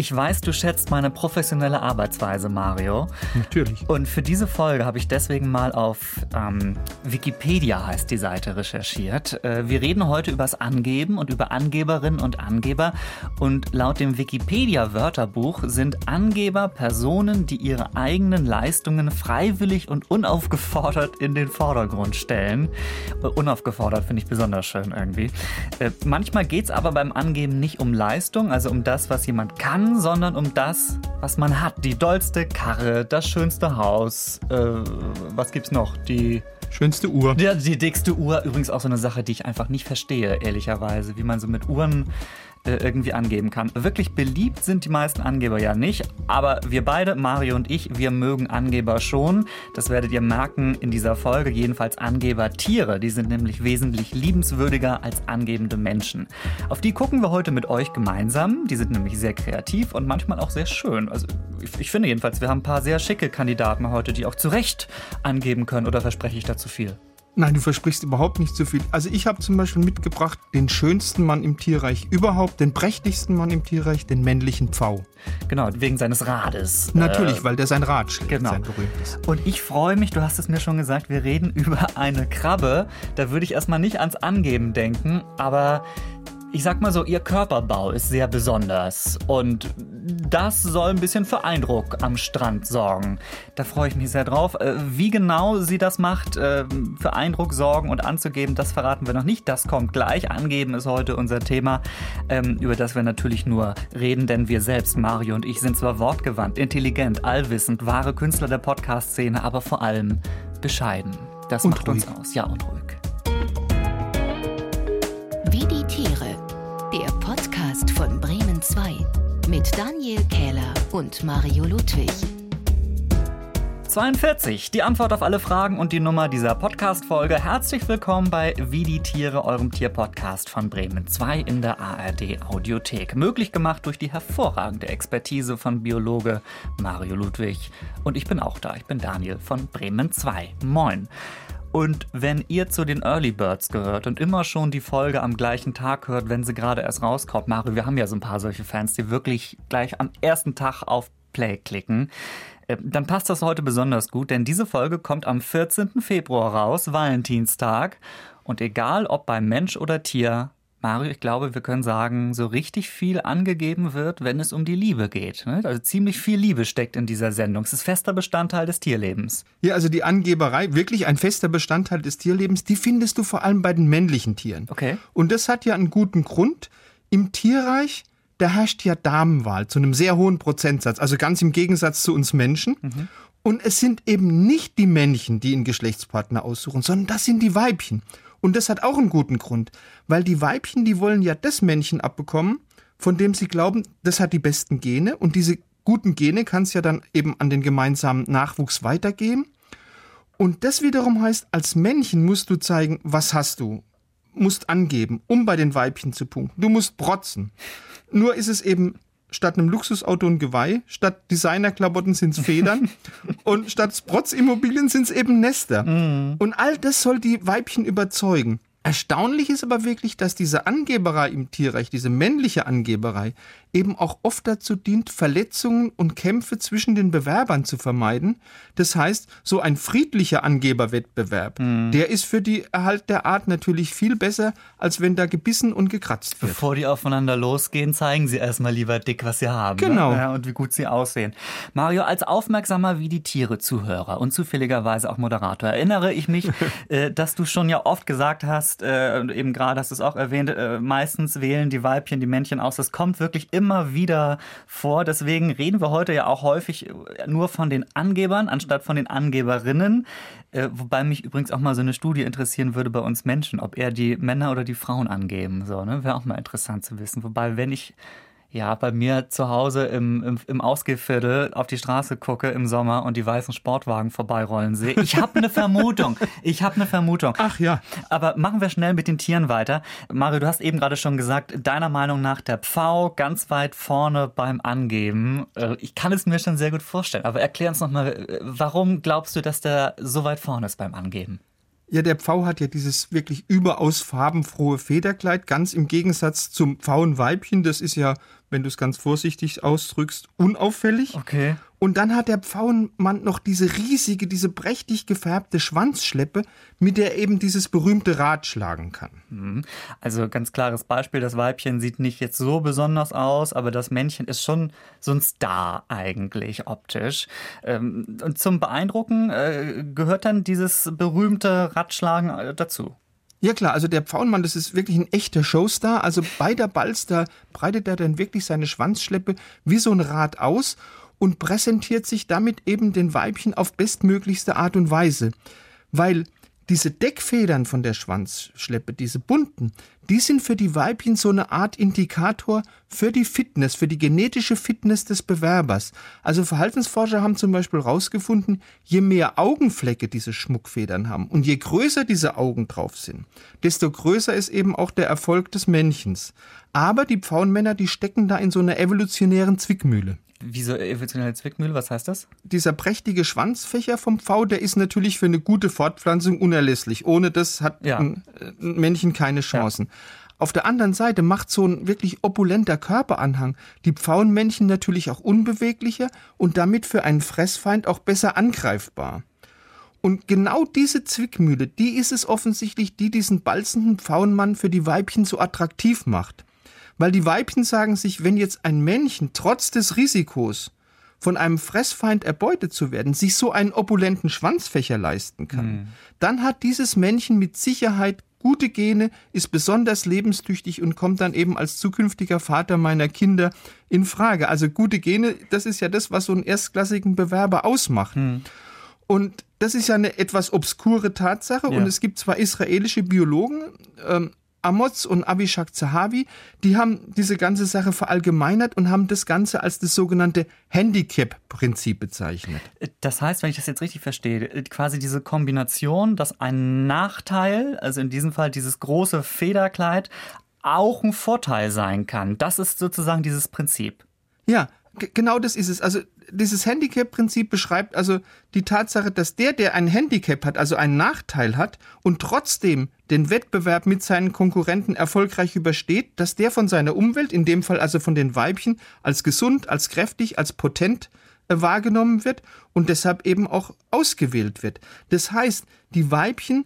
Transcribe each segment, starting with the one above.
Ich weiß, du schätzt meine professionelle Arbeitsweise, Mario. Natürlich. Und für diese Folge habe ich deswegen mal auf ähm, Wikipedia heißt die Seite recherchiert. Äh, wir reden heute übers Angeben und über Angeberinnen und Angeber. Und laut dem Wikipedia-Wörterbuch sind Angeber Personen, die ihre eigenen Leistungen freiwillig und unaufgefordert in den Vordergrund stellen. Äh, unaufgefordert finde ich besonders schön irgendwie. Äh, manchmal geht es aber beim Angeben nicht um Leistung, also um das, was jemand kann, sondern um das, was man hat. Die dollste Karre, das schönste Haus. Äh, was gibt's noch? Die schönste Uhr. Ja, die dickste Uhr. Übrigens auch so eine Sache, die ich einfach nicht verstehe, ehrlicherweise, wie man so mit Uhren äh, irgendwie angeben kann. Wirklich beliebt sind die meisten Angeber ja nicht, aber wir beide, Mario und ich, wir mögen Angeber schon. Das werdet ihr merken in dieser Folge. Jedenfalls Angeber Tiere, die sind nämlich wesentlich liebenswürdiger als angebende Menschen. Auf die gucken wir heute mit euch gemeinsam. Die sind nämlich sehr kreativ und manchmal auch sehr schön. Also ich, ich finde jedenfalls, wir haben ein paar sehr schicke Kandidaten heute, die auch zu Recht angeben können. Oder verspreche ich da zu viel? Nein, du versprichst überhaupt nicht zu viel. Also ich habe zum Beispiel mitgebracht den schönsten Mann im Tierreich überhaupt, den prächtigsten Mann im Tierreich, den männlichen Pfau. Genau, wegen seines Rades. Natürlich, äh, weil der sein Rad schlägt, genau. sein berühmtes. Und ich freue mich, du hast es mir schon gesagt, wir reden über eine Krabbe. Da würde ich erstmal nicht ans Angeben denken, aber ich sag mal so, ihr Körperbau ist sehr besonders und das soll ein bisschen für Eindruck am Strand sorgen. Da freue ich mich sehr drauf. Äh, wie genau sie das macht, äh, für Eindruck sorgen und anzugeben, das verraten wir noch nicht. Das kommt gleich. Angeben ist heute unser Thema, ähm, über das wir natürlich nur reden, denn wir selbst, Mario und ich, sind zwar wortgewandt, intelligent, allwissend, wahre Künstler der Podcast-Szene, aber vor allem bescheiden. Das und macht ruhig. uns aus. Ja, und ruhig. Wie die Tiere. Der Podcast von Bremen 2 mit Daniel Kähler und Mario Ludwig. 42, die Antwort auf alle Fragen und die Nummer dieser Podcast-Folge. Herzlich willkommen bei Wie die Tiere, eurem Tierpodcast von Bremen 2 in der ARD Audiothek. Möglich gemacht durch die hervorragende Expertise von Biologe Mario Ludwig. Und ich bin auch da, ich bin Daniel von Bremen 2. Moin. Und wenn ihr zu den Early Birds gehört und immer schon die Folge am gleichen Tag hört, wenn sie gerade erst rauskommt, Mario, wir haben ja so ein paar solche Fans, die wirklich gleich am ersten Tag auf Play klicken, äh, dann passt das heute besonders gut, denn diese Folge kommt am 14. Februar raus, Valentinstag. Und egal ob beim Mensch oder Tier, Mario, ich glaube, wir können sagen, so richtig viel angegeben wird, wenn es um die Liebe geht. Ne? Also ziemlich viel Liebe steckt in dieser Sendung. Es ist fester Bestandteil des Tierlebens. Ja, also die Angeberei, wirklich ein fester Bestandteil des Tierlebens, die findest du vor allem bei den männlichen Tieren. Okay. Und das hat ja einen guten Grund. Im Tierreich, da herrscht ja Damenwahl zu einem sehr hohen Prozentsatz, also ganz im Gegensatz zu uns Menschen. Mhm. Und es sind eben nicht die Männchen, die einen Geschlechtspartner aussuchen, sondern das sind die Weibchen. Und das hat auch einen guten Grund, weil die Weibchen, die wollen ja das Männchen abbekommen, von dem sie glauben, das hat die besten Gene und diese guten Gene kann es ja dann eben an den gemeinsamen Nachwuchs weitergeben. Und das wiederum heißt, als Männchen musst du zeigen, was hast du, musst angeben, um bei den Weibchen zu punkten. Du musst protzen. Nur ist es eben statt einem Luxusauto ein Geweih, statt Designerklamotten sind es Federn und statt Sprotzimmobilien sind es eben Nester. Mhm. Und all das soll die Weibchen überzeugen. Erstaunlich ist aber wirklich, dass diese Angeberei im Tierreich, diese männliche Angeberei, eben auch oft dazu dient, Verletzungen und Kämpfe zwischen den Bewerbern zu vermeiden. Das heißt, so ein friedlicher Angeberwettbewerb, mhm. der ist für die Erhalt der Art natürlich viel besser, als wenn da gebissen und gekratzt wird. Bevor die aufeinander losgehen, zeigen sie erstmal lieber dick, was sie haben. Ne? Genau. Ne? Und wie gut sie aussehen. Mario, als aufmerksamer wie die Tiere Zuhörer und zufälligerweise auch Moderator, erinnere ich mich, äh, dass du schon ja oft gesagt hast, äh, eben gerade hast du es auch erwähnt, äh, meistens wählen die Weibchen die Männchen aus. Das kommt wirklich immer immer wieder vor. Deswegen reden wir heute ja auch häufig äh, nur von den Angebern anstatt von den Angeberinnen. Äh, wobei mich übrigens auch mal so eine Studie interessieren würde bei uns Menschen, ob eher die Männer oder die Frauen angeben. So, ne? Wäre auch mal interessant zu wissen. Wobei, wenn ich ja, bei mir zu Hause im, im, im Ausgehviertel auf die Straße gucke im Sommer und die weißen Sportwagen vorbeirollen sehe. Ich habe eine Vermutung. Ich habe eine Vermutung. Ach ja. Aber machen wir schnell mit den Tieren weiter. Mario, du hast eben gerade schon gesagt, deiner Meinung nach der Pfau ganz weit vorne beim Angeben. Äh, ich kann es mir schon sehr gut vorstellen. Aber erklär uns nochmal, warum glaubst du, dass der so weit vorne ist beim Angeben? Ja, der Pfau hat ja dieses wirklich überaus farbenfrohe Federkleid, ganz im Gegensatz zum Pfauenweibchen. Das ist ja, wenn du es ganz vorsichtig ausdrückst, unauffällig. Okay. Und dann hat der Pfauenmann noch diese riesige, diese prächtig gefärbte Schwanzschleppe, mit der er eben dieses berühmte Rad schlagen kann. Mhm. Also ganz klares Beispiel, das Weibchen sieht nicht jetzt so besonders aus, aber das Männchen ist schon so ein Star eigentlich optisch. Ähm, und zum Beeindrucken äh, gehört dann dieses berühmte Radschlagen äh, dazu. Ja klar, also der Pfauenmann, das ist wirklich ein echter Showstar. Also bei der Balz, da breitet er dann wirklich seine Schwanzschleppe wie so ein Rad aus und präsentiert sich damit eben den Weibchen auf bestmöglichste Art und Weise. Weil diese Deckfedern von der Schwanzschleppe, diese bunten, die sind für die Weibchen so eine Art Indikator für die Fitness, für die genetische Fitness des Bewerbers. Also Verhaltensforscher haben zum Beispiel herausgefunden, je mehr Augenflecke diese Schmuckfedern haben und je größer diese Augen drauf sind, desto größer ist eben auch der Erfolg des Männchens. Aber die Pfauenmänner, die stecken da in so einer evolutionären Zwickmühle. Wieso evolutionäre Zwickmühle? Was heißt das? Dieser prächtige Schwanzfächer vom Pfau, der ist natürlich für eine gute Fortpflanzung unerlässlich. Ohne das hat Ja. ein, ein Männchen keine Chancen. Auf der anderen Seite macht so ein wirklich opulenter Körperanhang die Pfauenmännchen natürlich auch unbeweglicher und damit für einen Fressfeind auch besser angreifbar. Und genau diese Zwickmühle, die ist es offensichtlich, die diesen balzenden Pfauenmann für die Weibchen so attraktiv macht. Weil die Weibchen sagen sich, wenn jetzt ein Männchen trotz des Risikos von einem Fressfeind erbeutet zu werden, sich so einen opulenten Schwanzfächer leisten kann, dann hat dieses Männchen mit Sicherheit gute Gene, ist besonders lebenstüchtig und kommt dann eben als zukünftiger Vater meiner Kinder in Frage. Also gute Gene, das ist ja das, was so einen erstklassigen Bewerber ausmacht. Und das ist ja eine etwas obskure Tatsache. Ja. Und es gibt zwar israelische Biologen, ähm, Amos und Abishak Zahavi, die haben diese ganze Sache verallgemeinert und haben das Ganze als das sogenannte Handicap-Prinzip bezeichnet. Das heißt, wenn ich das jetzt richtig verstehe, quasi diese Kombination, dass ein Nachteil, also in diesem Fall dieses große Federkleid, auch ein Vorteil sein kann. Das ist sozusagen dieses Prinzip. Ja, genau das ist es. Also dieses Handicap-Prinzip beschreibt also die Tatsache, dass der, der ein Handicap hat, also einen Nachteil hat und trotzdem den Wettbewerb mit seinen Konkurrenten erfolgreich übersteht, dass der von seiner Umwelt, in dem Fall also von den Weibchen, als gesund, als kräftig, als potent äh, wahrgenommen wird und deshalb eben auch ausgewählt wird. Das heißt, die Weibchen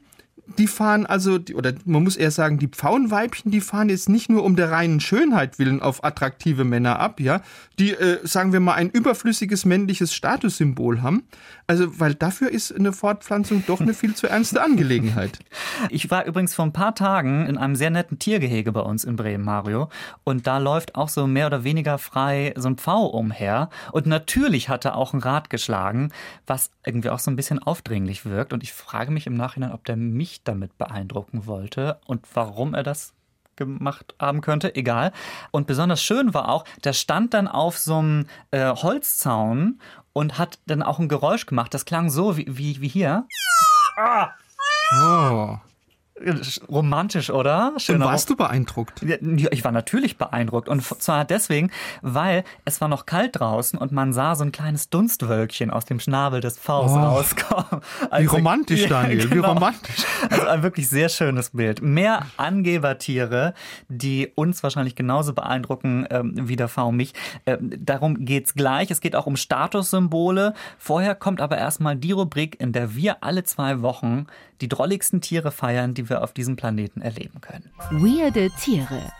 die fahren also, oder man muss eher sagen, die Pfauenweibchen, die fahren jetzt nicht nur um der reinen Schönheit willen auf attraktive Männer ab, ja, die, äh, sagen wir mal, ein überflüssiges männliches Statussymbol haben. Also, weil dafür ist eine Fortpflanzung doch eine viel zu ernste Angelegenheit. Ich war übrigens vor ein paar Tagen in einem sehr netten Tiergehege bei uns in Bremen, Mario. Und da läuft auch so mehr oder weniger frei so ein Pfau umher. Und natürlich hat er auch ein Rad geschlagen, was irgendwie auch so ein bisschen aufdringlich wirkt. Und ich frage mich im Nachhinein, ob der mich damit beeindrucken wollte und warum er das gemacht haben könnte, egal. Und besonders schön war auch, der stand dann auf so einem äh, Holzzaun und hat dann auch ein Geräusch gemacht. Das klang so wie, wie, wie hier. Oh. Romantisch, oder? Und Schöner warst du beeindruckt? Ja, ich war natürlich beeindruckt und zwar deswegen, weil es war noch kalt draußen und man sah so ein kleines Dunstwölkchen aus dem Schnabel des Pfaus Oh. rauskommen. Wie Also- romantisch, Ja, Daniel, wie genau. romantisch. Also ein wirklich sehr schönes Bild. Mehr Angebertiere, die uns wahrscheinlich genauso beeindrucken ähm, wie der V mich. Ähm, darum geht's gleich. Es geht auch um Statussymbole. Vorher kommt aber erstmal die Rubrik, in der wir alle zwei Wochen die drolligsten Tiere feiern, die wir auf diesem Planeten erleben können. Weirde Tiere.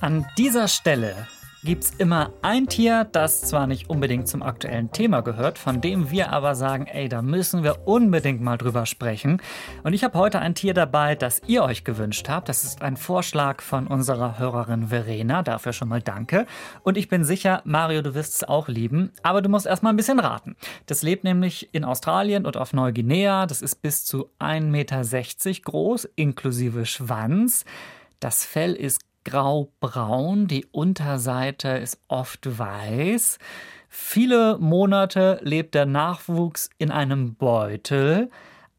An dieser Stelle gibt's immer ein Tier, das zwar nicht unbedingt zum aktuellen Thema gehört, von dem wir aber sagen, ey, da müssen wir unbedingt mal drüber sprechen. Und ich habe heute ein Tier dabei, das ihr euch gewünscht habt. Das ist ein Vorschlag von unserer Hörerin Verena. Dafür schon mal danke. Und ich bin sicher, Mario, du wirst es auch lieben. Aber du musst erst mal ein bisschen raten. Das lebt nämlich in Australien und auf Neuguinea. Das ist bis zu 1,60 Meter groß, inklusive Schwanz. Das Fell ist graubraun, die Unterseite ist oft weiß. Viele Monate lebt der Nachwuchs in einem Beutel,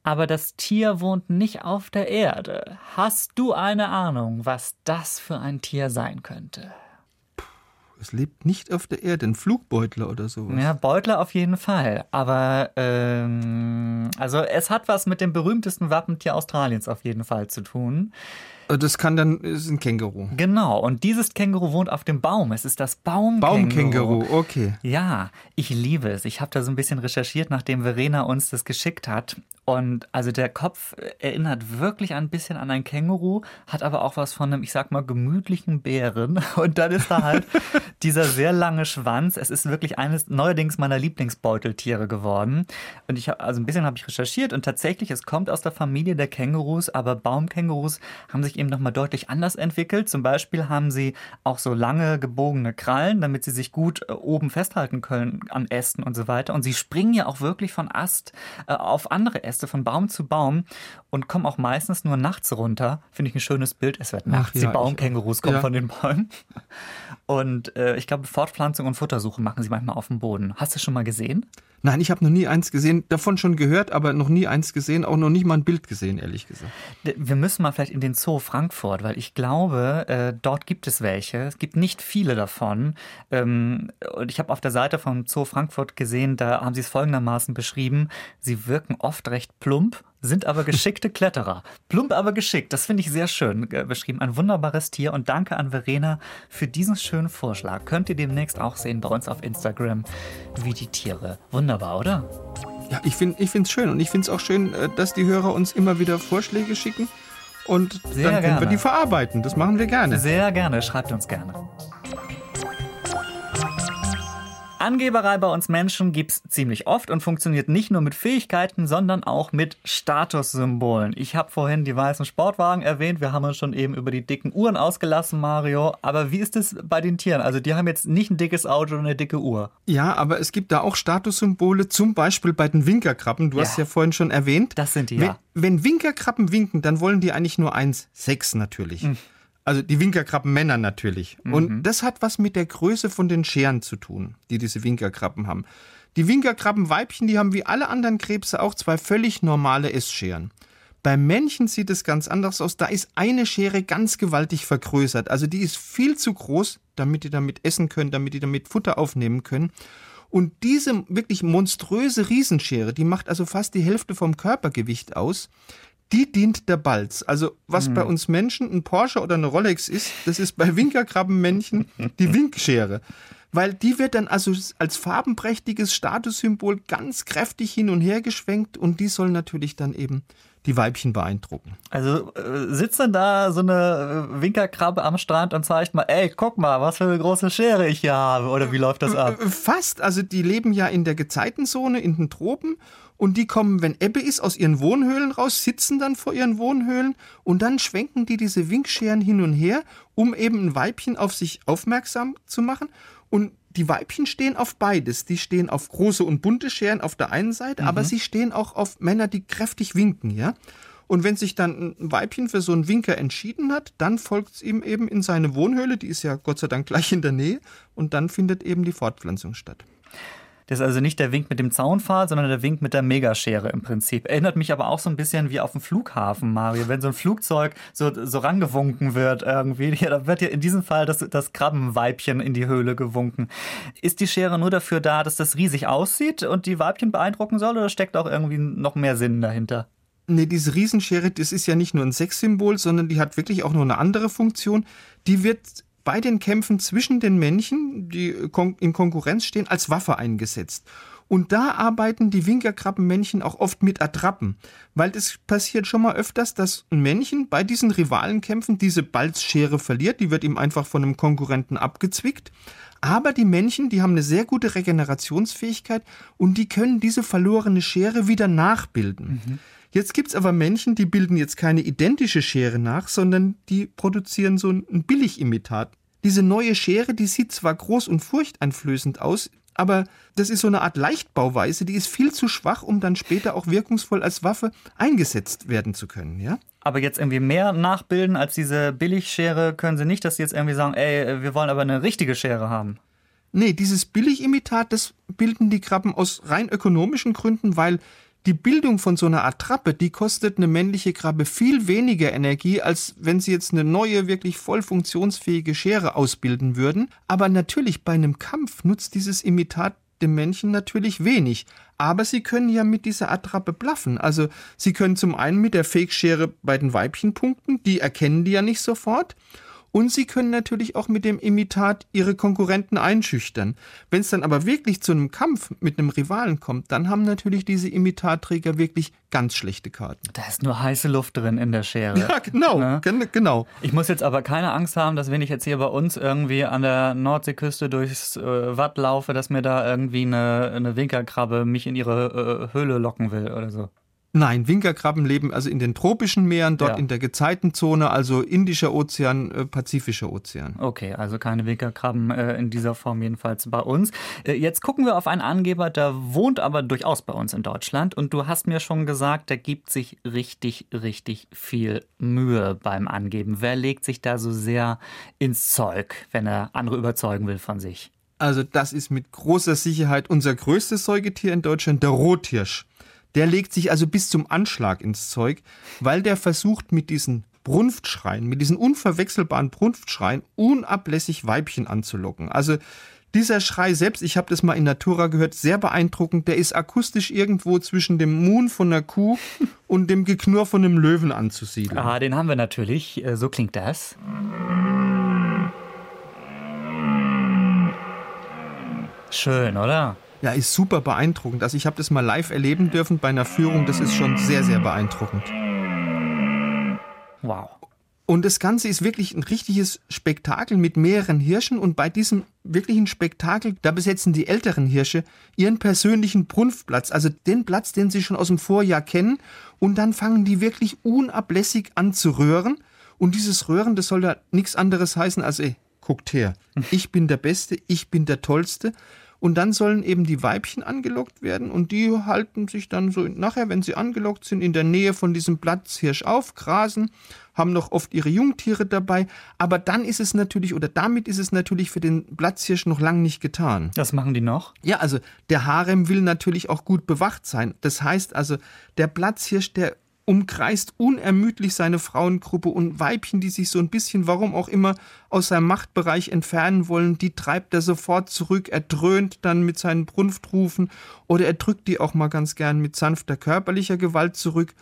aber das Tier wohnt nicht auf der Erde. Hast du eine Ahnung, was das für ein Tier sein könnte? Es lebt nicht auf der Erde, ein Flugbeutler oder sowas. Ja, Beutler auf jeden Fall. Aber ähm, also es hat was mit dem berühmtesten Wappentier Australiens auf jeden Fall zu tun. Äh, das kann dann, ist ein Känguru. Genau, und dieses Känguru wohnt auf dem Baum. Es ist das Baumkänguru. Baumkänguru, okay. Ja, ich liebe es. Ich habe da so ein bisschen recherchiert, nachdem Verena uns das geschickt hat. Und also der Kopf erinnert wirklich ein bisschen an ein Känguru, hat aber auch was von einem, ich sag mal, gemütlichen Bären. Und dann ist da halt dieser sehr lange Schwanz. Es ist wirklich eines neuerdings meiner Lieblingsbeuteltiere geworden. Und ich habe, also ein bisschen habe ich recherchiert und tatsächlich, es kommt aus der Familie der Kängurus, aber Baumkängurus haben sich eben nochmal deutlich anders entwickelt. Zum Beispiel haben sie auch so lange gebogene Krallen, damit sie sich gut äh, oben festhalten können an Ästen und so weiter. Und sie springen ja auch wirklich von Ast äh, auf andere Äste, von Baum zu Baum und kommen auch meistens nur nachts runter. Finde ich ein schönes Bild. Es wird nachts, ja, die Baumkängurus kommen ja. von den Bäumen. Und äh, ich glaube, Fortpflanzung und Futtersuche machen sie manchmal auf dem Boden. Hast du schon mal gesehen? Nein, ich habe noch nie eins gesehen, davon schon gehört, aber noch nie eins gesehen, auch noch nicht mal ein Bild gesehen, ehrlich gesagt. Wir müssen mal vielleicht in den Zoo Frankfurt, weil ich glaube, äh, dort gibt es welche. Es gibt nicht viele davon. Ähm, und ich habe auf der Seite vom Zoo Frankfurt gesehen, da haben sie es folgendermaßen beschrieben. Sie wirken oft recht plump, sind aber geschickte Kletterer. Plump, aber geschickt. Das finde ich sehr schön äh, beschrieben. Ein wunderbares Tier. Und danke an Verena für diesen schönen Vorschlag. Könnt ihr demnächst auch sehen bei uns auf Instagram, wie die Tiere. Wunderbar, oder? Ja, ich finde es schön. Und ich finde es auch schön, äh, dass die Hörer uns immer wieder Vorschläge schicken. Und Sehr dann können gerne. wir die verarbeiten. Das machen wir gerne. Sehr gerne. Schreibt uns gerne. Angeberei bei uns Menschen gibt's ziemlich oft und funktioniert nicht nur mit Fähigkeiten, sondern auch mit Statussymbolen. Ich habe vorhin die weißen Sportwagen erwähnt, wir haben uns schon eben über die dicken Uhren ausgelassen, Mario. Aber wie ist es bei den Tieren? Also die haben jetzt nicht ein dickes Auto oder eine dicke Uhr. Ja, aber es gibt da auch Statussymbole, zum Beispiel bei den Winkerkrabben. Du ja. hast ja vorhin schon erwähnt. Das sind die, wenn, ja. Wenn Winkerkrabben winken, dann wollen die eigentlich nur eins, sechs natürlich. Mhm. Also die Winkerkrabbenmänner natürlich. Mhm. Und das hat was mit der Größe von den Scheren zu tun, die diese Winkerkrabben haben. Die Winkerkrabbenweibchen, die haben wie alle anderen Krebse auch zwei völlig normale Essscheren. Beim Männchen sieht es ganz anders aus. Da ist eine Schere ganz gewaltig vergrößert. Also die ist viel zu groß, damit die damit essen können, damit die damit Futter aufnehmen können. Und diese wirklich monströse Riesenschere, die macht also fast die Hälfte vom Körpergewicht aus die dient der Balz. Also was mhm. bei uns Menschen ein Porsche oder eine Rolex ist, das ist bei Winkerkrabbenmännchen die Winkschere. Weil die wird dann also als farbenprächtiges Statussymbol ganz kräftig hin und her geschwenkt und die soll natürlich dann eben die Weibchen beeindrucken. Also äh, sitzt dann da so eine äh, Winkerkrabbe am Strand und zeigt mal, ey, guck mal, was für eine große Schere ich hier habe. Oder wie läuft das ab? Äh, fast. Also die leben ja in der Gezeitenzone, in den Tropen und die kommen, wenn Ebbe ist, aus ihren Wohnhöhlen raus, sitzen dann vor ihren Wohnhöhlen und dann schwenken die diese Winkscheren hin und her, um eben ein Weibchen auf sich aufmerksam zu machen. Und die Weibchen stehen auf beides. Die stehen auf große und bunte Scheren auf der einen Seite, mhm. aber sie stehen auch auf Männer, die kräftig winken, ja. Und wenn sich dann ein Weibchen für so einen Winker entschieden hat, dann folgt es ihm eben in seine Wohnhöhle, die ist ja Gott sei Dank gleich in der Nähe, und dann findet eben die Fortpflanzung statt. Das ist also nicht der Wink mit dem Zaunpfahl, sondern der Wink mit der Megaschere im Prinzip. Erinnert mich aber auch so ein bisschen wie auf dem Flughafen, Mario. Wenn so ein Flugzeug so, so rangewunken wird irgendwie, ja, da wird ja in diesem Fall das, das Krabbenweibchen in die Höhle gewunken. Ist die Schere nur dafür da, dass das riesig aussieht und die Weibchen beeindrucken soll oder steckt auch irgendwie noch mehr Sinn dahinter? Nee, diese Riesenschere, das ist ja nicht nur ein Sexsymbol, sondern die hat wirklich auch noch eine andere Funktion. Die wird bei den Kämpfen zwischen den Männchen, die in Konkurrenz stehen, als Waffe eingesetzt. Und da arbeiten die Winkerkrabbenmännchen auch oft mit Attrappen, weil es passiert schon mal öfters, dass ein Männchen bei diesen Rivalenkämpfen diese Balzschere verliert, die wird ihm einfach von einem Konkurrenten abgezwickt. Aber die Männchen, die haben eine sehr gute Regenerationsfähigkeit und die können diese verlorene Schere wieder nachbilden. Mhm. Jetzt gibt's aber Männchen, die bilden jetzt keine identische Schere nach, sondern die produzieren so ein Billigimitat. Diese neue Schere, die sieht zwar groß und furchteinflößend aus, aber das ist so eine Art Leichtbauweise, die ist viel zu schwach, um dann später auch wirkungsvoll als Waffe eingesetzt werden zu können, ja? Aber jetzt irgendwie mehr nachbilden als diese Billigschere können sie nicht, dass sie jetzt irgendwie sagen, ey, wir wollen aber eine richtige Schere haben. Nee, dieses Billigimitat, das bilden die Krabben aus rein ökonomischen Gründen, weil die Bildung von so einer Attrappe, die kostet eine männliche Krabbe viel weniger Energie, als wenn sie jetzt eine neue, wirklich voll funktionsfähige Schere ausbilden würden. Aber natürlich bei einem Kampf nutzt dieses Imitat dem Männchen natürlich wenig. Aber sie können ja mit dieser Attrappe blaffen. Also sie können zum einen mit der Fake-Schere bei den Weibchen punkten, die erkennen die ja nicht sofort. Und sie können natürlich auch mit dem Imitat ihre Konkurrenten einschüchtern. Wenn es dann aber wirklich zu einem Kampf mit einem Rivalen kommt, dann haben natürlich diese Imitatträger wirklich ganz schlechte Karten. Da ist nur heiße Luft drin in der Schere. Ja, genau, ne? genau. Ich muss jetzt aber keine Angst haben, dass wenn ich jetzt hier bei uns irgendwie an der Nordseeküste durchs äh, Watt laufe, dass mir da irgendwie eine, eine Winkerkrabbe mich in ihre äh, Höhle locken will oder so. Nein, Winkerkrabben leben also in den tropischen Meeren, dort ja. in der Gezeitenzone, also Indischer Ozean, äh, Pazifischer Ozean. Okay, also keine Winkerkrabben äh, in dieser Form jedenfalls bei uns. Äh, jetzt gucken wir auf einen Angeber, der wohnt aber durchaus bei uns in Deutschland und du hast mir schon gesagt, der gibt sich richtig, richtig viel Mühe beim Angeben. Wer legt sich da so sehr ins Zeug, wenn er andere überzeugen will von sich? Also das ist mit großer Sicherheit unser größtes Säugetier in Deutschland, der Rothirsch. Der legt sich also bis zum Anschlag ins Zeug, weil der versucht mit diesen Brunftschreien, mit diesen unverwechselbaren Brunftschreien unablässig Weibchen anzulocken. Also dieser Schrei selbst, ich habe das mal in Natura gehört, sehr beeindruckend. Der ist akustisch irgendwo zwischen dem Muhn von einer Kuh und dem Geknurr von einem Löwen anzusiedeln. Ah, den haben wir natürlich. Äh, so klingt das. Schön, oder? Ja, ist super beeindruckend. Also ich habe das mal live erleben dürfen bei einer Führung. Das ist schon sehr, sehr beeindruckend. Wow. Und das Ganze ist wirklich ein richtiges Spektakel mit mehreren Hirschen. Und bei diesem wirklichen Spektakel, da besetzen die älteren Hirsche ihren persönlichen Brunftplatz, also den Platz, den sie schon aus dem Vorjahr kennen. Und dann fangen die wirklich unablässig an zu röhren. Und dieses Röhren, das soll da nichts anderes heißen als, ey, guckt her, ich bin der Beste, ich bin der Tollste. Und dann sollen eben die Weibchen angelockt werden und die halten sich dann so nachher, wenn sie angelockt sind, in der Nähe von diesem Platzhirsch auf, grasen, haben noch oft ihre Jungtiere dabei. Aber dann ist es natürlich, oder damit ist es natürlich für den Platzhirsch noch lang nicht getan. Was machen die noch? Ja, also der Harem will natürlich auch gut bewacht sein. Das heißt also, der Platzhirsch, der umkreist unermüdlich seine Frauengruppe und Weibchen, die sich so ein bisschen, warum auch immer, aus seinem Machtbereich entfernen wollen, die treibt er sofort zurück. Er dröhnt dann mit seinen Brunftrufen oder er drückt die auch mal ganz gern mit sanfter körperlicher Gewalt zurück.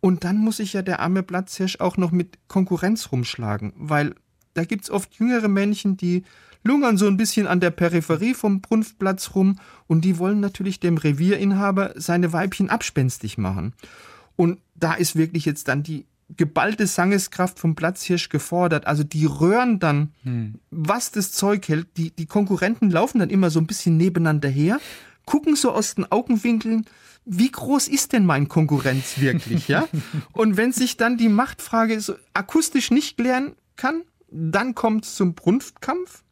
Und dann muss sich ja der arme Platzhirsch auch noch mit Konkurrenz rumschlagen, weil da gibt's oft jüngere Männchen, die lungern so ein bisschen an der Peripherie vom Brunftplatz rum und die wollen natürlich dem Revierinhaber seine Weibchen abspenstig machen. Und da ist wirklich jetzt dann die geballte Sangeskraft vom Platzhirsch gefordert. Also die röhren dann, hm. was das Zeug hält. Die, die Konkurrenten laufen dann immer so ein bisschen nebeneinander her, gucken so aus den Augenwinkeln, wie groß ist denn mein Konkurrenz wirklich, ja? Und wenn sich dann die Machtfrage so akustisch nicht klären kann, dann kommt es zum Brunftkampf.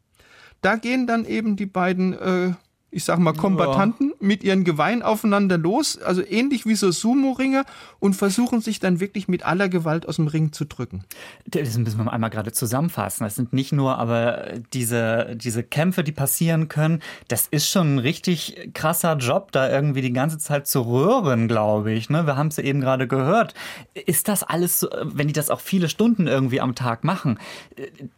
Da gehen dann eben die beiden äh, ich sag mal, Kombattanten ja. mit ihren Geweihen aufeinander los, also ähnlich wie so Sumo-Ringer und versuchen sich dann wirklich mit aller Gewalt aus dem Ring zu drücken. Das müssen wir einmal gerade zusammenfassen. Das sind nicht nur aber diese, diese Kämpfe, die passieren können. Das ist schon ein richtig krasser Job, da irgendwie die ganze Zeit zu rühren, glaube ich. Ne? Wir haben es ja eben gerade gehört. Ist das alles, so, wenn die das auch viele Stunden irgendwie am Tag machen,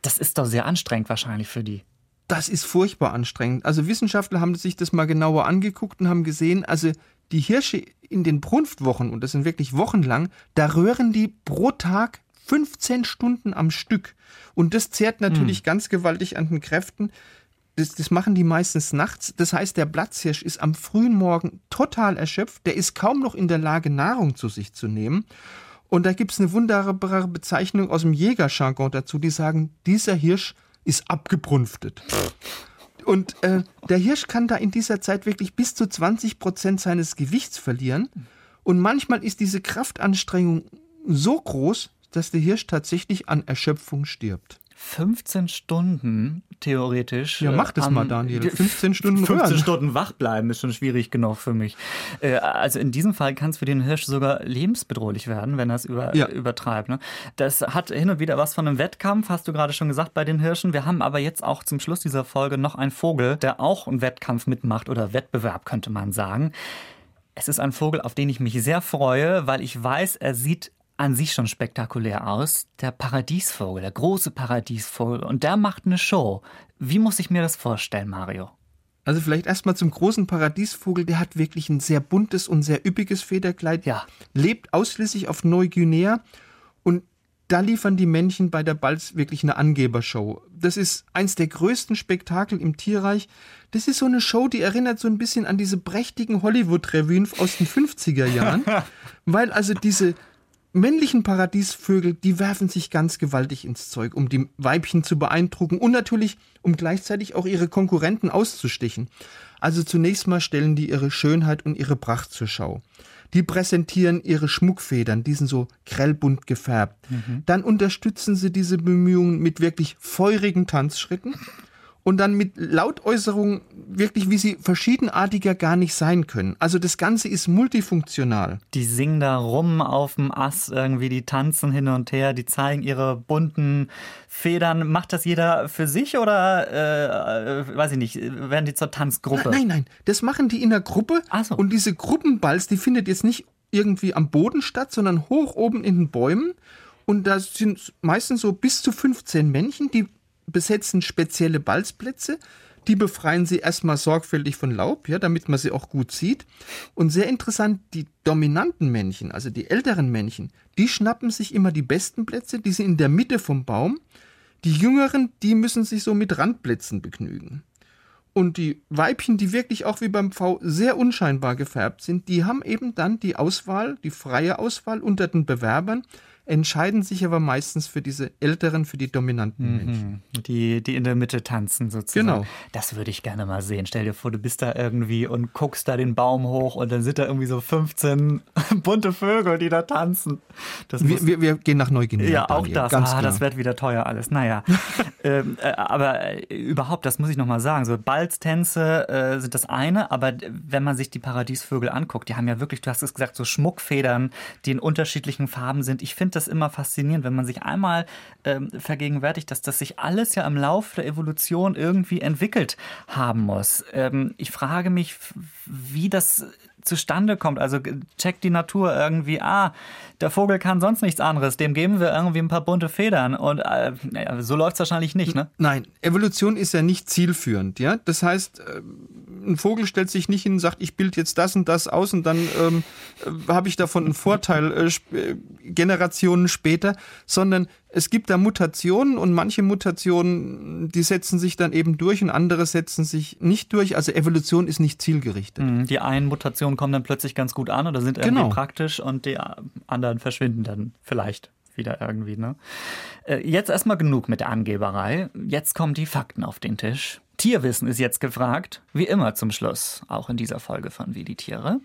das ist doch sehr anstrengend wahrscheinlich für die das ist furchtbar anstrengend. Also Wissenschaftler haben sich das mal genauer angeguckt und haben gesehen, also die Hirsche in den Brunftwochen, und das sind wirklich wochenlang, da röhren die pro Tag 15 Stunden am Stück. Und das zehrt natürlich hm. ganz gewaltig an den Kräften. Das, das machen die meistens nachts. Das heißt, der Platzhirsch ist am frühen Morgen total erschöpft. Der ist kaum noch in der Lage, Nahrung zu sich zu nehmen. Und da gibt es eine wunderbare Bezeichnung aus dem Jägerjargon dazu, die sagen, dieser Hirsch ist abgebrunftet. Und äh, der Hirsch kann da in dieser Zeit wirklich bis zu 20 Prozent seines Gewichts verlieren. Und manchmal ist diese Kraftanstrengung so groß, dass der Hirsch tatsächlich an Erschöpfung stirbt. 15 Stunden theoretisch. Ja, mach das am, mal, Daniel. 15 Stunden 15 hören. Stunden wach bleiben ist schon schwierig genug für mich. Äh, also in diesem Fall kann es für den Hirsch sogar lebensbedrohlich werden, wenn er es über, ja. übertreibt. Ne? Das hat hin und wieder was von einem Wettkampf, hast du gerade schon gesagt, bei den Hirschen. Wir haben aber jetzt auch zum Schluss dieser Folge noch einen Vogel, der auch einen Wettkampf mitmacht oder Wettbewerb, könnte man sagen. Es ist ein Vogel, auf den ich mich sehr freue, weil ich weiß, er sieht an sich schon spektakulär aus. Der Paradiesvogel, der große Paradiesvogel. Und der macht eine Show. Wie muss ich mir das vorstellen, Mario? Also vielleicht erstmal zum großen Paradiesvogel, der hat wirklich ein sehr buntes und sehr üppiges Federkleid, Ja. lebt ausschließlich auf Neuguinea und da liefern die Männchen bei der Balz wirklich eine Angebershow. Das ist eins der größten Spektakel im Tierreich. Das ist so eine Show, die erinnert so ein bisschen an diese prächtigen Hollywood-Revuen aus den 50er Jahren, weil also diese männlichen Paradiesvögel, die werfen sich ganz gewaltig ins Zeug, um die Weibchen zu beeindrucken und natürlich, um gleichzeitig auch ihre Konkurrenten auszustechen. Also zunächst mal stellen die ihre Schönheit und ihre Pracht zur Schau. Die präsentieren ihre Schmuckfedern, die sind so grellbunt gefärbt. Dann unterstützen sie diese Bemühungen mit wirklich feurigen Tanzschritten und dann mit Lautäußerungen wirklich, wie sie verschiedenartiger gar nicht sein können. Also das Ganze ist multifunktional. Die singen da rum auf dem Ast irgendwie, die tanzen hin und her, die zeigen ihre bunten Federn. Macht das jeder für sich oder, äh, weiß ich nicht, werden die zur Tanzgruppe? Nein, nein, das machen die in der Gruppe. Ach so. Und diese Gruppenbalz, die findet jetzt nicht irgendwie am Boden statt, sondern hoch oben in den Bäumen. Und da sind meistens so bis zu 15 Männchen, die besetzen spezielle Balzplätze. Die befreien sie erstmal sorgfältig von Laub, ja, damit man sie auch gut sieht. Und sehr interessant, die dominanten Männchen, also die älteren Männchen, die schnappen sich immer die besten Plätze, die sind in der Mitte vom Baum. Die jüngeren, die müssen sich so mit Randplätzen begnügen. Und die Weibchen, die wirklich auch wie beim Pfau sehr unscheinbar gefärbt sind, die haben eben dann die Auswahl, die freie Auswahl unter den Bewerbern, entscheiden sich aber meistens für diese älteren, für die dominanten Männchen. Die, die in der Mitte tanzen sozusagen. Genau. Das würde ich gerne mal sehen. Stell dir vor, du bist da irgendwie und guckst da den Baum hoch und dann sind da irgendwie so 15 bunte Vögel, die da tanzen. Wir, wir, wir gehen nach Neuguinea. Ja, auch Daniel, das. Ah, das wird wieder teuer alles. Naja. ähm, äh, aber äh, überhaupt, das muss ich nochmal sagen. So Balztänze äh, sind das eine, aber wenn man sich die Paradiesvögel anguckt, die haben ja wirklich, du hast es gesagt, so Schmuckfedern, die in unterschiedlichen Farben sind. Ich finde das immer faszinierend, wenn man sich einmal ähm, vergegenwärtigt, dass das sich alles ja im Laufe der Evolution irgendwie entwickelt haben muss. Ähm, ich frage mich, wie das zustande kommt. Also checkt die Natur irgendwie, ah, der Vogel kann sonst nichts anderes, dem geben wir irgendwie ein paar bunte Federn. Und äh, so läuft es wahrscheinlich nicht, ne? Nein, Evolution ist ja nicht zielführend. Ja? Das heißt, äh, ein Vogel stellt sich nicht hin und sagt, ich bilde jetzt das und das aus und dann ähm, äh, habe ich davon einen Vorteil äh, äh, Generationen später, sondern es gibt da Mutationen und manche Mutationen, die setzen sich dann eben durch und andere setzen sich nicht durch. Also Evolution ist nicht zielgerichtet. Mhm, Die einen Mutationen kommen dann plötzlich ganz gut an oder sind irgendwie Genau. praktisch und die anderen verschwinden dann vielleicht wieder irgendwie, ne? Äh, Jetzt erstmal genug mit der Angeberei. Jetzt kommen die Fakten auf den Tisch. Tierwissen ist jetzt gefragt, wie immer zum Schluss, auch in dieser Folge von Wie die Tiere.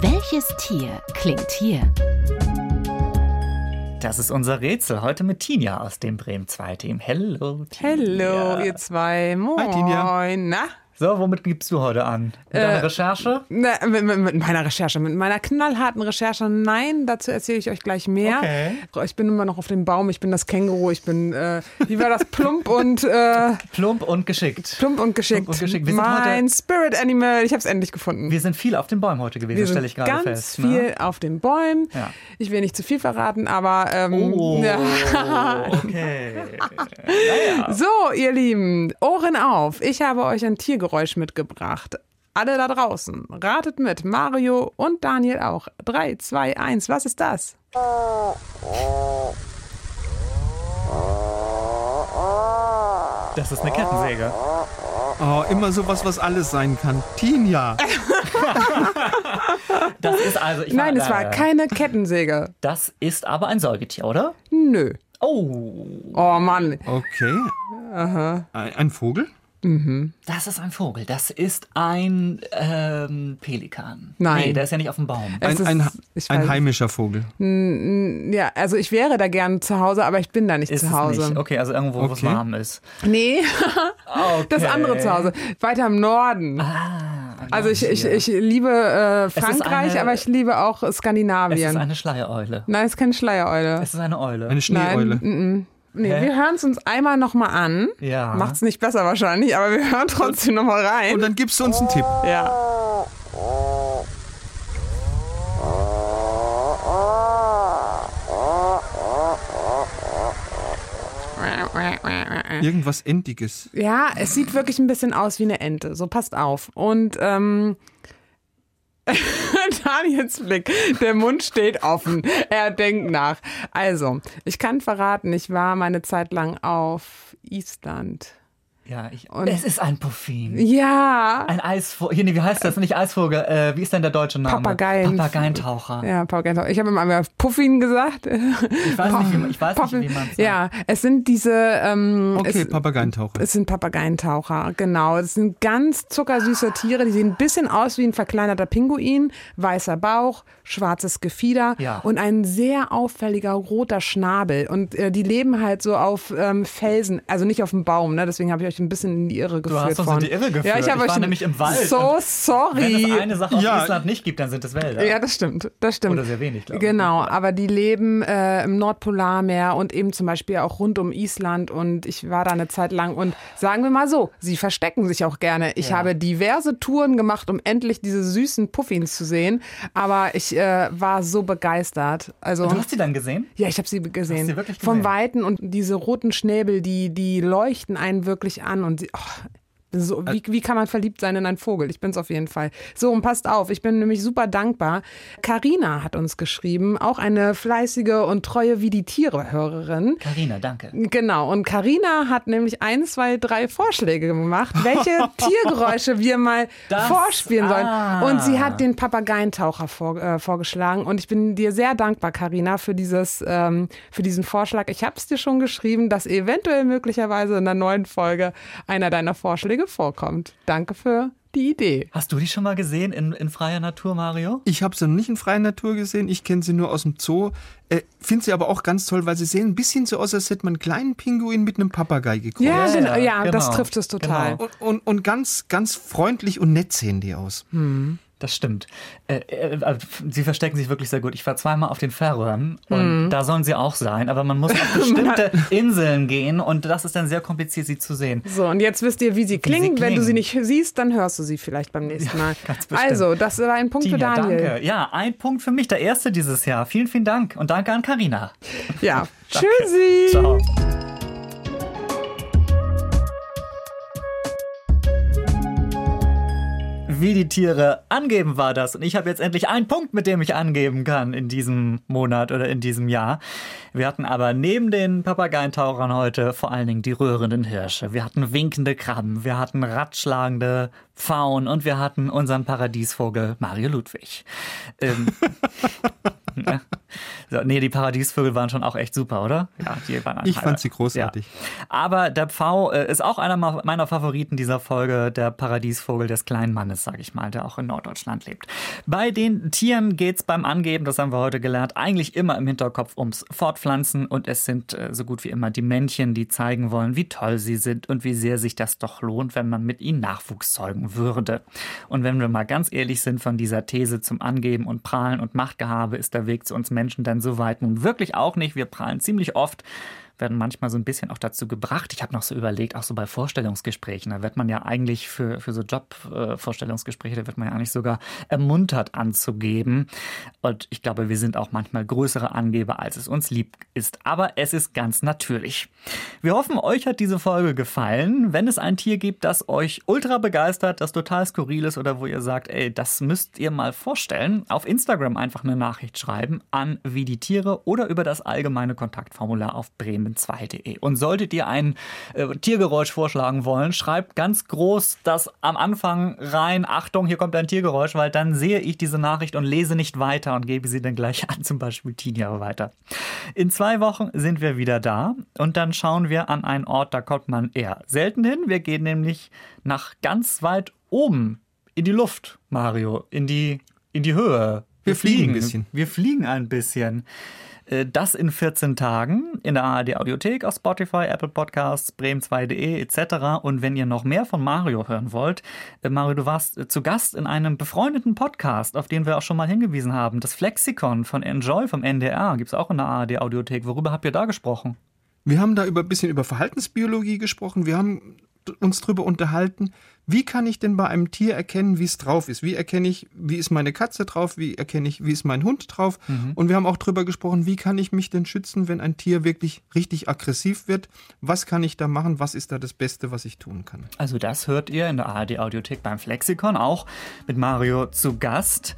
Welches Tier klingt hier? Das ist unser Rätsel heute mit Tinja aus dem Bremen 2 Team. Hello, Tinja. Hallo, ihr zwei. Moin. Tinja. Na? So, womit gibst du heute an? Mit deiner Recherche? Na, mit, mit, mit meiner Recherche, mit meiner knallharten Recherche. Nein, dazu erzähle ich euch gleich mehr. Okay. Ich bin immer noch auf dem Baum, ich bin das Känguru, ich bin, äh, wie war das, plump und, äh, Plump und geschickt. plump und geschickt. Plump und geschickt. Wir mein heute- Spirit Animal, ich habe es endlich gefunden. Wir sind viel auf den Bäumen heute gewesen, stelle ich gerade ganz fest. viel Ne? auf den Bäumen. Ja. Ich will nicht zu viel verraten, aber ähm, Oh, okay. So, ihr Lieben, Ohren auf. Ich habe euch ein Tiergeräusch mitgebracht. Alle da draußen, ratet mit. Mario und Daniel auch. 3, 2, 1. Was ist das? Das ist eine Kettensäge. Oh, immer sowas, was alles sein kann. Tinja. Das ist also. Ich Nein, es äh, war keine Kettensäge. Das ist aber ein Säugetier, oder? Nö. Oh, Oh Mann. Okay. Ein, ein Vogel? Das ist ein Vogel. Das ist ein ähm, Pelikan. Nein. Nee, der ist ja nicht auf dem Baum. Es Ein, ein, ist- ein heimischer Vogel. Ja, also ich wäre da gern zu Hause, aber ich bin da nicht Ist zu es Hause. nicht? Okay, also irgendwo, wo es Okay. warm ist. Nee, Okay. das andere zu Hause. Weiter im Norden. Ah, also ich, ich, ich liebe äh, Frankreich, eine- aber ich liebe auch Es ist Skandinavien. eine Schleiereule. Nein, es ist keine Schleiereule. Es ist eine Eule. Eine Schneeeule. Nein, Nee, wir hören es uns einmal nochmal an. Ja. Macht's nicht besser wahrscheinlich, aber wir hören trotzdem nochmal rein. Und dann gibst du uns einen Tipp. ja. Irgendwas Endiges. Ja, es sieht wirklich ein bisschen aus wie eine Ente. So passt auf. Und ähm, Daniels Blick, der Mund steht offen. Er denkt nach. Also, ich kann verraten, ich war meine Zeit lang auf Island. Ja, ich, Und- es ist ein Puffin. Ja. Ein Eisvogel. Hier, nee, wie heißt das? Nicht Eisvogel. Äh, wie ist denn der deutsche Name? Papageien. Papageientaucher. Ja, Paul Gentau. Ich habe einmal Puffin gesagt. Ich weiß nicht, wie man, ich weiß Puffin. nicht, wie man es sagt. Ja, es sind diese. Ähm, Okay, es, Papageientaucher. es sind Papageientaucher, genau. Das sind ganz zuckersüße Tiere. Die sehen ein bisschen aus wie ein verkleinerter Pinguin. Weißer Bauch, schwarzes Gefieder Ja. und ein sehr auffälliger roter Schnabel. Und äh, die leben halt so auf ähm, Felsen, also nicht auf dem Baum. Ne? Deswegen habe ich euch ein bisschen in die Irre geführt. hast uns in von. die Irre geführt. Ja, ich, habe Ich euch war nämlich im Wald So sorry. Wenn es eine Sache auf Ja. Island nicht gibt, dann sind es Wälder. Ja, das stimmt. Das stimmt. Oder sehr wenig, glaube ich. Genau, aber die leben äh, im Nordpolarmeer und eben zum Beispiel auch rund um Island. Und ich war da eine Zeit lang. Und sagen wir mal so, sie verstecken sich auch gerne. Ich Ja. habe diverse Touren gemacht, um endlich diese süßen Puffins zu sehen. Aber ich äh, war so begeistert. Also Du hast sie dann gesehen? ja, ich habe sie gesehen. Hast sie wirklich Vom gesehen? Weiten und diese roten Schnäbel, die, die leuchten einen wirklich an und oh, so, wie, wie kann man verliebt sein in einen Vogel? Ich bin's auf jeden Fall. So, und passt auf, ich bin nämlich super dankbar. Karina hat uns geschrieben, auch eine fleißige und treue wie die Tiere Hörerin. Carina, danke. Genau, und Karina hat nämlich ein, zwei, drei Vorschläge gemacht, welche Tiergeräusche wir mal Das- vorspielen sollen. ah. Und sie hat den Papageientaucher vor, äh, vorgeschlagen. Und ich bin dir sehr dankbar, Karina, für dieses, ähm, für diesen Vorschlag. Ich habe es dir schon geschrieben, dass eventuell möglicherweise in der neuen Folge einer deiner Vorschläge vorkommt. Danke für die Idee. Hast du die schon mal gesehen in, in freier Natur, Mario? Ich habe sie noch nicht in freier Natur gesehen. Ich kenne sie nur aus dem Zoo. Äh, Finde sie aber auch ganz toll, weil sie sehen ein bisschen so aus, als hätte man einen kleinen Pinguin mit einem Papagei gekreuzt. Ja, Ja, genau, ja, ja, das genau. trifft es total. Genau. Und, und, und ganz, ganz freundlich und nett sehen die aus. Das stimmt. Äh, äh, sie verstecken sich wirklich sehr gut. Ich war zweimal auf den Färöern und da sollen sie auch sein, aber man muss auf bestimmte Inseln gehen und das ist dann sehr kompliziert, sie zu sehen. So, und jetzt wisst ihr, wie sie klingen. Wenn du sie klingen. nicht siehst, dann hörst du sie vielleicht beim nächsten Mal. ganz bestimmt. Also, das war ein Punkt für Tina, Daniel. danke. Ja, ein Punkt für mich, der erste dieses Jahr. Vielen, vielen Dank und danke an Karina. Ja. Tschüssi. Ciao. Wie die Tiere angeben war das. Und ich habe jetzt endlich einen Punkt, mit dem ich angeben kann in diesem Monat oder in diesem Jahr. Wir hatten aber neben den Papageientauchern heute vor allen Dingen die rührenden Hirsche. Wir hatten winkende Krabben, wir hatten ratschlagende Pfauen und wir hatten unseren Paradiesvogel Mario Ludwig. Ähm, ja. Nee, die Paradiesvögel waren schon auch echt super, oder? Ja, die waren Ich fand sie großartig. Ja. Aber der Pfau äh, ist auch einer meiner Favoriten dieser Folge, der Paradiesvogel des kleinen Mannes, sag ich mal, der auch in Norddeutschland lebt. Bei den Tieren geht's beim Angeben, das haben wir heute gelernt, eigentlich immer im Hinterkopf ums Fortpflanzen und es sind äh, so gut wie immer die Männchen, die zeigen wollen, wie toll sie sind und wie sehr sich das doch lohnt, wenn man mit ihnen Nachwuchs zeugen würde. Und wenn wir mal ganz ehrlich sind von dieser These zum Angeben und Prahlen und Machtgehabe, ist der Weg zu uns Menschen dann so weit nun wirklich auch nicht. Wir prahlen ziemlich oft werden manchmal so ein bisschen auch dazu gebracht. Ich habe noch so überlegt, auch so bei Vorstellungsgesprächen, da wird man ja eigentlich für, für so Job-Vorstellungsgespräche, da wird man ja eigentlich sogar ermuntert anzugeben. Und ich glaube, wir sind auch manchmal größere Angeber, als es uns lieb ist. Aber es ist ganz natürlich. Wir hoffen, euch hat diese Folge gefallen. Wenn es ein Tier gibt, das euch ultra begeistert, das total skurril ist oder wo ihr sagt, ey, das müsst ihr mal vorstellen, auf Instagram einfach eine Nachricht schreiben an wie die Tiere oder über das allgemeine Kontaktformular auf bremen2.de. Und solltet ihr ein äh, Tiergeräusch vorschlagen wollen, schreibt ganz groß das am Anfang rein, Achtung, hier kommt ein Tiergeräusch, weil dann sehe ich diese Nachricht und lese nicht weiter und gebe sie dann gleich an, zum Beispiel Tinja weiter. In zwei Wochen sind wir wieder da und dann schauen wir an einen Ort, da kommt man eher selten hin. Wir gehen nämlich nach ganz weit oben in die Luft, Mario, in die, in die Höhe. Wir fliegen ein bisschen. Wir fliegen ein bisschen. Äh, Das in 14 Tagen in der ARD Audiothek, auf Spotify, Apple Podcasts, bremen2.de etc. Und wenn ihr noch mehr von Mario hören wollt, äh, Mario, du warst äh, zu Gast in einem befreundeten Podcast, auf den wir auch schon mal hingewiesen haben. Das Flexikon von Enjoy vom NDR gibt es auch in der ARD Audiothek. Worüber habt ihr da gesprochen? Wir haben da über ein bisschen über Verhaltensbiologie gesprochen. Wir haben uns darüber unterhalten, wie kann ich denn bei einem Tier erkennen, wie es drauf ist? Wie erkenne ich, wie ist meine Katze drauf? Wie erkenne ich, wie ist mein Hund drauf? Mhm. Und wir haben auch darüber gesprochen, wie kann ich mich denn schützen, wenn ein Tier wirklich richtig aggressiv wird? Was kann ich da machen? Was ist da das Beste, was ich tun kann? Also das hört ihr in der ARD Audiothek beim Flexikon auch mit Mario zu Gast.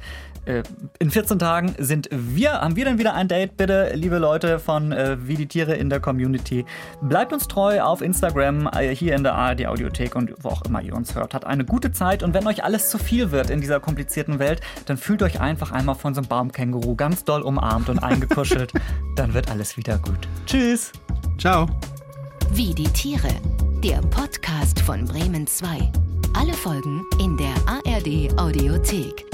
Äh, in 14 Tagen sind wir, haben wir dann wieder ein Date. Bitte, liebe Leute von äh, Wie die Tiere in der Community, bleibt uns treu auf Instagram, äh, hier in der ARD Audiothek und wo auch immer ihr uns hört. Hat eine gute Zeit und wenn euch alles zu viel wird in dieser komplizierten Welt, dann fühlt euch einfach einmal von so einem Baumkänguru ganz doll umarmt und eingekuschelt. dann wird alles wieder gut. Tschüss. Ciao. Wie die Tiere, der Podcast von Bremen 2. Alle Folgen in der ARD Audiothek.